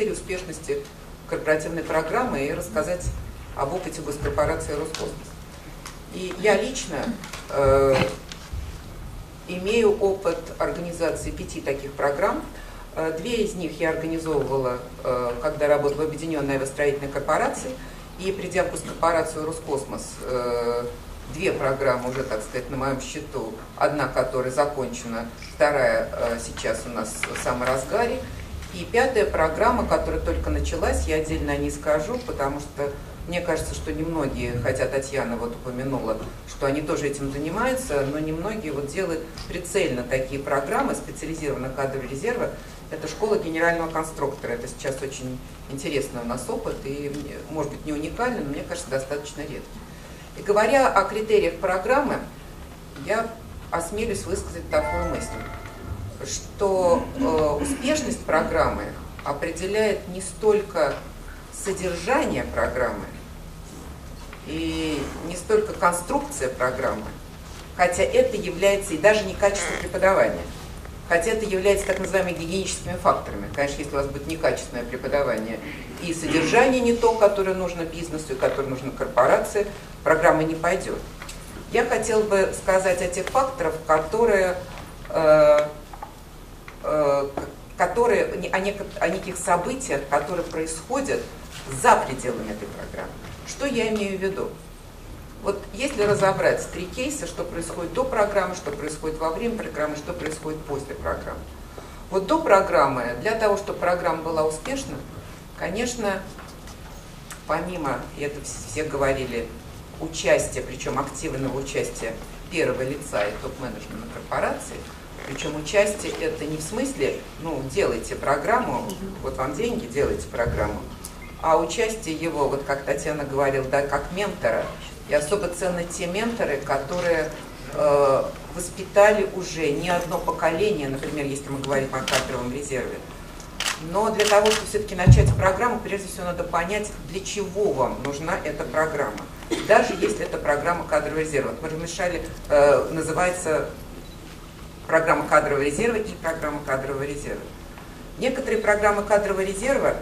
критерии успешности корпоративной программы и рассказать об опыте госкорпорации Роскосмос. И я лично э, имею опыт организации пяти таких программ. Э, две из них я организовывала, э, когда работала в Объединенной авиастроительной корпорации. И придя в госкорпорацию Роскосмос, э, две программы уже, так сказать, на моем счету. Одна, которая закончена, вторая сейчас у нас в самом разгаре. И пятая программа, которая только началась, я отдельно о ней скажу, потому что мне кажется, что немногие, хотя Татьяна вот упомянула, что они тоже этим занимаются, но немногие вот делают прицельно такие программы специализированных кадровых резерва. Это школа генерального конструктора. Это сейчас очень интересный у нас опыт и, может быть, не уникальный, но мне кажется, достаточно редкий. И говоря о критериях программы, я осмелюсь высказать такую мысль, что э, успешность программы определяет не столько содержание программы и не столько конструкция программы, хотя это является и даже не качество преподавания, хотя это является так называемыми гигиеническими факторами. Конечно, если у вас будет некачественное преподавание и содержание не то, которое нужно бизнесу и которое нужно корпорации, программа не пойдет. Я хотела бы сказать о тех факторах, которые, э, которые о, неких, о неких событиях, которые происходят за пределами этой программы. Что я имею в виду? Вот если разобрать три кейса, что происходит до программы, что происходит во время программы, что происходит после программы. Вот до программы, для того, чтобы программа была успешна, конечно, помимо, и это все говорили, участия, причем активного участия первого лица и топ-менеджмента корпорации, причем участие это не в смысле, ну, делайте программу, вот вам деньги, делайте программу, а участие его, вот как Татьяна говорила, да, как ментора. И особо ценны те менторы, которые э, воспитали уже не одно поколение, например, если мы говорим о кадровом резерве. Но для того, чтобы все-таки начать программу, прежде всего надо понять, для чего вам нужна эта программа. Даже если это программа кадрового резерва. Мы размешали, э, называется программа кадрового резерва и программа кадрового резерва. Некоторые программы кадрового резерва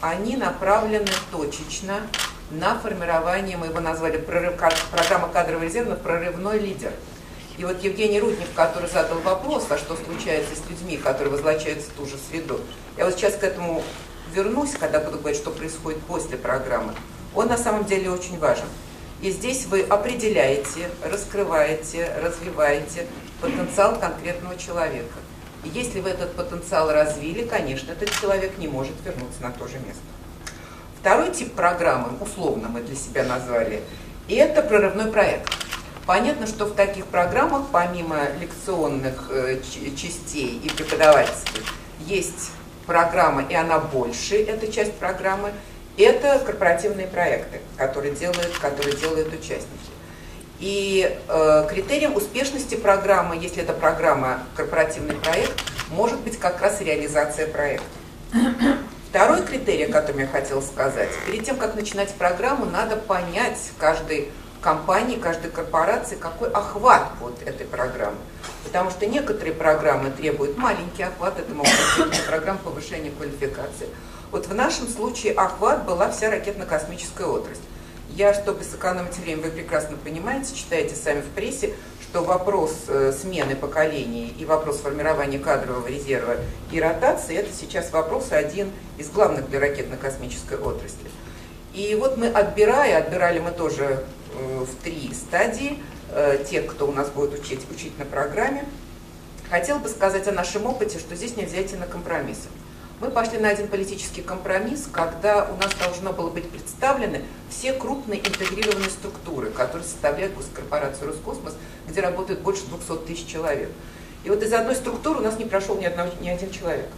они направлены точечно на формирование, мы его назвали прорыв, программа кадрового резерва «Прорывной лидер». И вот Евгений Руднев, который задал вопрос, а что случается с людьми, которые возвращаются в ту же среду, я вот сейчас к этому вернусь, когда буду говорить, что происходит после программы, он на самом деле очень важен. И здесь вы определяете, раскрываете, развиваете потенциал конкретного человека. И если вы этот потенциал развили, конечно, этот человек не может вернуться на то же место. Второй тип программы, условно мы для себя назвали, это прорывной проект. Понятно, что в таких программах, помимо лекционных э, частей и преподавательских, есть программа, и она больше, эта часть программы, это корпоративные проекты, которые делают, которые делают участники. И э, критерием успешности программы, если это программа корпоративный проект, может быть как раз реализация проекта. Второй критерий, о котором я хотела сказать, перед тем, как начинать программу, надо понять каждой компании, каждой корпорации, какой охват вот этой программы. Потому что некоторые программы требуют маленький охват, это могут быть программы повышения квалификации. Вот в нашем случае охват была вся ракетно-космическая отрасль. Я, чтобы сэкономить время, вы прекрасно понимаете, читаете сами в прессе, что вопрос э, смены поколений и вопрос формирования кадрового резерва и ротации – это сейчас вопрос один из главных для ракетно-космической отрасли. И вот мы отбирая, отбирали мы тоже э, в три стадии, э, тех, кто у нас будет учить, учить на программе, хотел бы сказать о нашем опыте, что здесь нельзя идти на компромиссы. Мы пошли на один политический компромисс, когда у нас должно было быть представлены все крупные интегрированные структуры, которые составляют госкорпорацию Роскосмос, где работает больше 200 тысяч человек. И вот из одной структуры у нас не прошел ни, одного, ни один человек.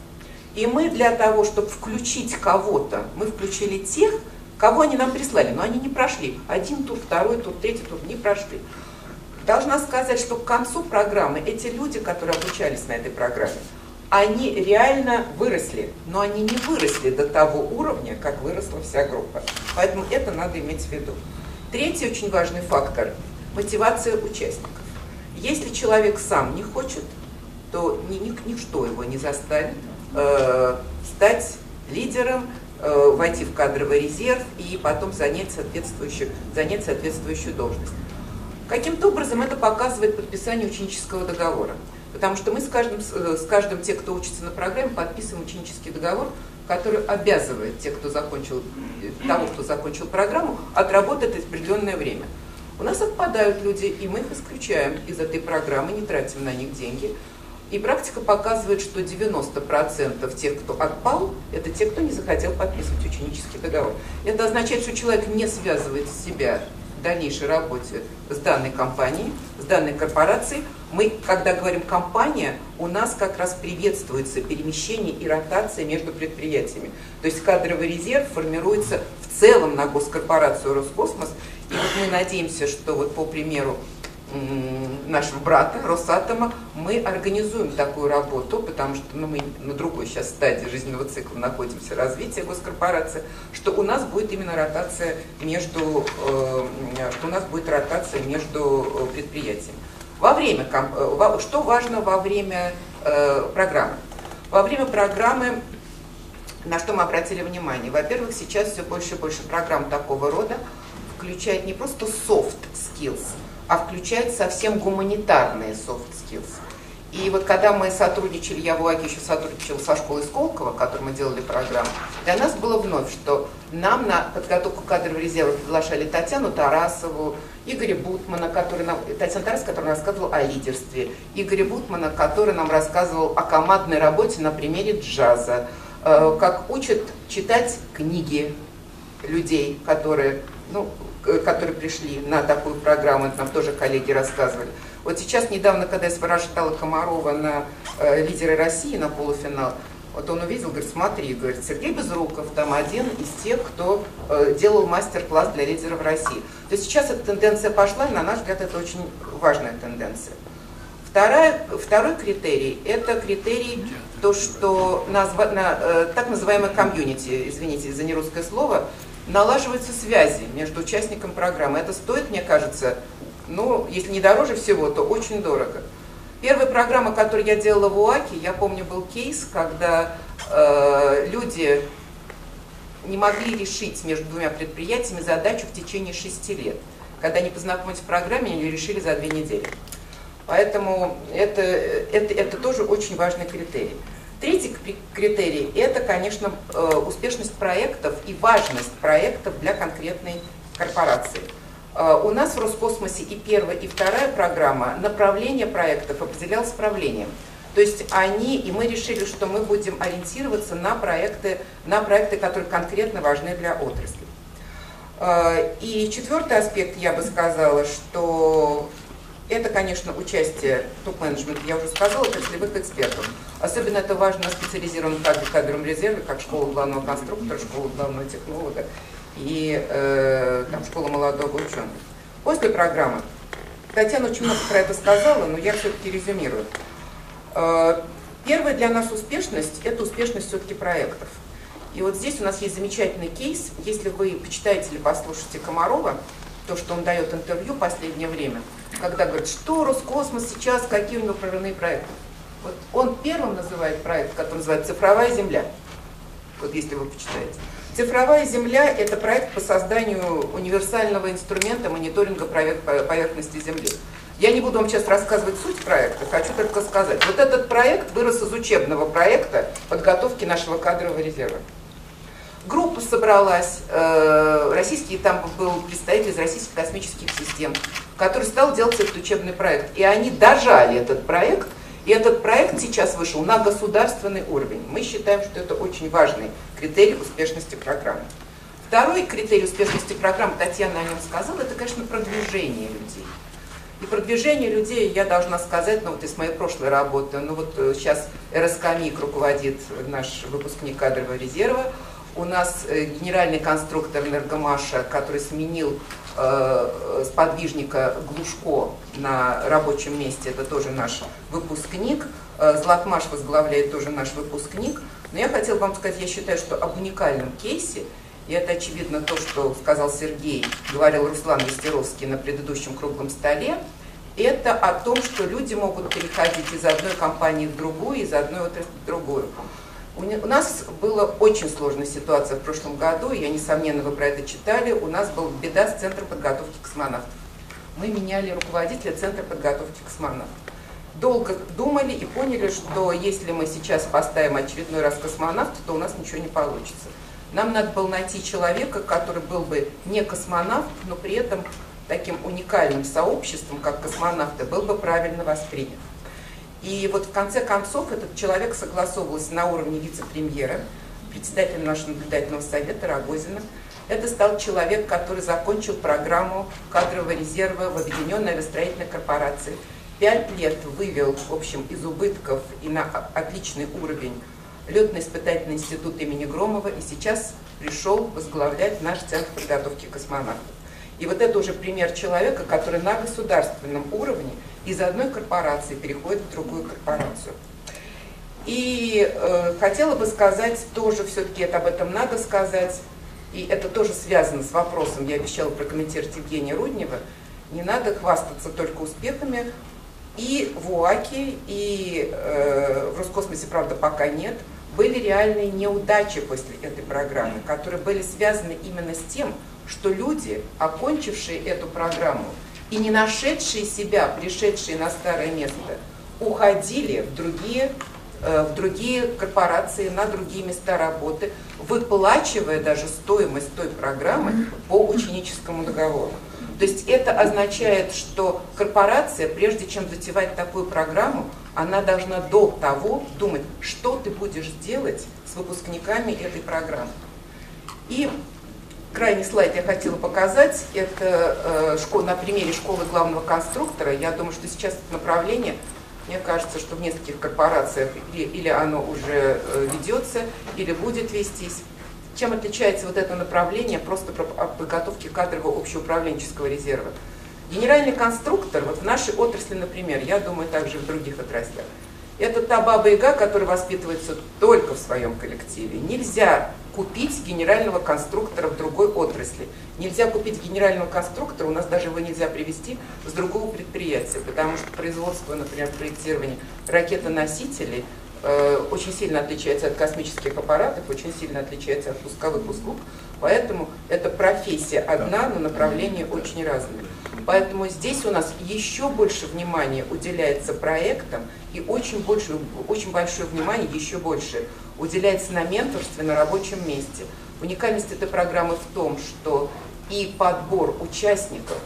И мы для того, чтобы включить кого-то, мы включили тех, кого они нам прислали, но они не прошли. Один тур, второй тур, третий тур не прошли. Должна сказать, что к концу программы эти люди, которые обучались на этой программе, они реально выросли, но они не выросли до того уровня, как выросла вся группа. Поэтому это надо иметь в виду. Третий очень важный фактор – мотивация участников. Если человек сам не хочет, то ни, ни, ничто его не заставит э, стать лидером, э, войти в кадровый резерв и потом занять соответствующую, занять соответствующую должность. Каким-то образом это показывает подписание ученического договора. Потому что мы с каждым, э, с каждым те, кто учится на программе, подписываем ученический договор, который обязывает тех, кто закончил, э, того, кто закончил программу, отработать определенное время. У нас отпадают люди, и мы их исключаем из этой программы, не тратим на них деньги. И практика показывает, что 90% тех, кто отпал, это те, кто не захотел подписывать ученический договор. Это означает, что человек не связывает себя дальнейшей работе с данной компанией, с данной корпорацией. Мы, когда говорим «компания», у нас как раз приветствуется перемещение и ротация между предприятиями. То есть кадровый резерв формируется в целом на госкорпорацию «Роскосмос». И вот мы надеемся, что вот по примеру нашего брата Росатома, мы организуем такую работу, потому что ну, мы на другой сейчас стадии жизненного цикла находимся, развития госкорпорации, что у нас будет именно ротация между, э, что у нас будет ротация между э, предприятиями. Во время, э, что важно во время программы? Во время программы на что мы обратили внимание? Во-первых, сейчас все больше и больше программ такого рода включает не просто soft skills, а включает совсем гуманитарные soft skills. И вот когда мы сотрудничали, я в УАГе еще сотрудничала со школой Сколково, которой мы делали программу, для нас было вновь, что нам на подготовку кадрового резерва приглашали Татьяну Тарасову, Игоря Бутмана, который нам, Татьяна Тарасова, который рассказывал о лидерстве, Игоря Бутмана, который нам рассказывал о командной работе на примере джаза, э, как учат читать книги людей, которые, ну, которые пришли на такую программу, это нам тоже коллеги рассказывали. Вот сейчас, недавно, когда я спрашивала Комарова на э, лидеры России на полуфинал, вот он увидел, говорит, смотри, говорит, Сергей Безруков там один из тех, кто э, делал мастер-класс для лидеров России. То есть сейчас эта тенденция пошла, и на наш взгляд это очень важная тенденция. Вторая, второй критерий – это критерий, то, что назва, на, э, так называемое комьюнити, извините за нерусское слово, налаживаются связи между участником программы. Это стоит, мне кажется, ну, если не дороже всего, то очень дорого. Первая программа, которую я делала в УАКе, я помню, был кейс, когда э, люди не могли решить между двумя предприятиями задачу в течение шести лет. Когда они познакомились в программе, они решили за две недели. Поэтому это, это, это тоже очень важный критерий. Третий критерий – это, конечно, э, успешность проектов и важность проектов для конкретной корпорации. Э, у нас в Роскосмосе и первая, и вторая программа направление проектов определялось правлением. То есть они, и мы решили, что мы будем ориентироваться на проекты, на проекты, которые конкретно важны для отрасли. Э, и четвертый аспект, я бы сказала, что это, конечно, участие топ-менеджмента, я уже сказала, отраслевых экспертов. Особенно это важно на специализированном кадре, кадровом резерве, как школа главного конструктора, школа главного технолога и э, там, школа молодого ученого. После программы, Татьяна очень много про это сказала, но я все-таки резюмирую. Э, первая для нас успешность – это успешность все-таки проектов. И вот здесь у нас есть замечательный кейс. Если вы почитаете или послушаете Комарова, то, что он дает интервью в последнее время, когда говорит, что Роскосмос сейчас, какие у него прорывные проекты. Вот он первым называет проект, который называется «Цифровая земля». Вот если вы почитаете. Цифровая земля – это проект по созданию универсального инструмента мониторинга поверхности Земли. Я не буду вам сейчас рассказывать суть проекта, хочу только сказать. Вот этот проект вырос из учебного проекта подготовки нашего кадрового резерва. Группа собралась, э, российский, там был представитель из российских космических систем, который стал делать этот учебный проект. И они дожали этот проект, и этот проект сейчас вышел на государственный уровень. Мы считаем, что это очень важный критерий успешности программы. Второй критерий успешности программы, Татьяна о нем сказала, это, конечно, продвижение людей. И продвижение людей, я должна сказать, ну вот из моей прошлой работы, ну вот э, сейчас РСК МИК руководит наш выпускник кадрового резерва, у нас э, генеральный конструктор Энергомаша, который сменил э, сподвижника Глушко на рабочем месте, это тоже наш выпускник. Э, Златмаш возглавляет тоже наш выпускник. Но я хотела вам сказать, я считаю, что об уникальном кейсе, и это очевидно то, что сказал Сергей, говорил Руслан Вестеровский на предыдущем круглом столе, это о том, что люди могут переходить из одной компании в другую, из одной отрасли в другую. У нас была очень сложная ситуация в прошлом году, я, несомненно, вы про это читали, у нас была беда с Центром подготовки космонавтов. Мы меняли руководителя Центра подготовки космонавтов. Долго думали и поняли, что если мы сейчас поставим очередной раз космонавта, то у нас ничего не получится. Нам надо было найти человека, который был бы не космонавт, но при этом таким уникальным сообществом, как космонавты, был бы правильно воспринят. И вот в конце концов этот человек согласовывался на уровне вице-премьера, председателя нашего наблюдательного совета Рогозина. Это стал человек, который закончил программу кадрового резерва в Объединенной авиастроительной корпорации. Пять лет вывел, в общем, из убытков и на отличный уровень летно-испытательный институт имени Громова и сейчас пришел возглавлять наш центр подготовки космонавтов. И вот это уже пример человека, который на государственном уровне из одной корпорации переходит в другую корпорацию. И э, хотела бы сказать тоже, все-таки это об этом надо сказать, и это тоже связано с вопросом, я обещала прокомментировать Евгения Руднева, не надо хвастаться только успехами. И в УАКе, и э, в Роскосмосе, правда, пока нет, были реальные неудачи после этой программы, которые были связаны именно с тем, что люди, окончившие эту программу и не нашедшие себя, пришедшие на старое место, уходили в другие, э, в другие корпорации, на другие места работы, выплачивая даже стоимость той программы по ученическому договору. То есть это означает, что корпорация, прежде чем затевать такую программу, она должна до того думать, что ты будешь делать с выпускниками этой программы. И крайний слайд я хотела показать. Это э, на примере школы главного конструктора. Я думаю, что сейчас это направление, мне кажется, что в нескольких корпорациях или, или оно уже э, ведется, или будет вестись. Чем отличается вот это направление просто от подготовки кадрового общеуправленческого резерва? Генеральный конструктор, вот в нашей отрасли, например, я думаю, также в других отраслях, это та баба-яга, которая воспитывается только в своем коллективе. Нельзя купить генерального конструктора в другой отрасли. Нельзя купить генерального конструктора, у нас даже его нельзя привести с другого предприятия, потому что производство, например, проектирование ракетоносителей э, очень сильно отличается от космических аппаратов, очень сильно отличается от пусковых услуг, поэтому эта профессия одна, но направления очень разные. Поэтому здесь у нас еще больше внимания уделяется проектам и очень, больше, очень большое внимание, еще больше, уделяется на менторстве на рабочем месте. Уникальность этой программы в том, что и подбор участников,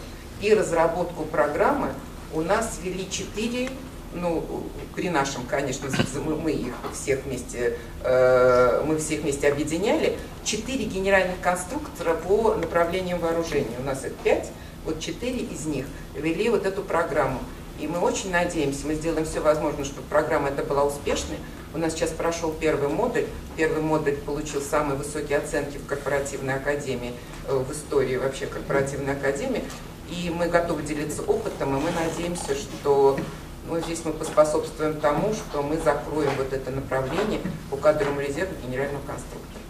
и разработку программы у нас вели четыре, ну, при нашем, конечно, мы их всех вместе, э, мы всех вместе объединяли, четыре генеральных конструктора по направлениям вооружения. У нас их пять, вот четыре из них вели вот эту программу. И мы очень надеемся, мы сделаем все возможное, чтобы программа эта была успешной. У нас сейчас прошел первый модуль. Первый модуль получил самые высокие оценки в корпоративной академии, э, в истории вообще корпоративной академии. И мы готовы делиться опытом, и мы надеемся, что ну, здесь мы поспособствуем тому, что мы закроем вот это направление по кадровому резерву генерального конструктора.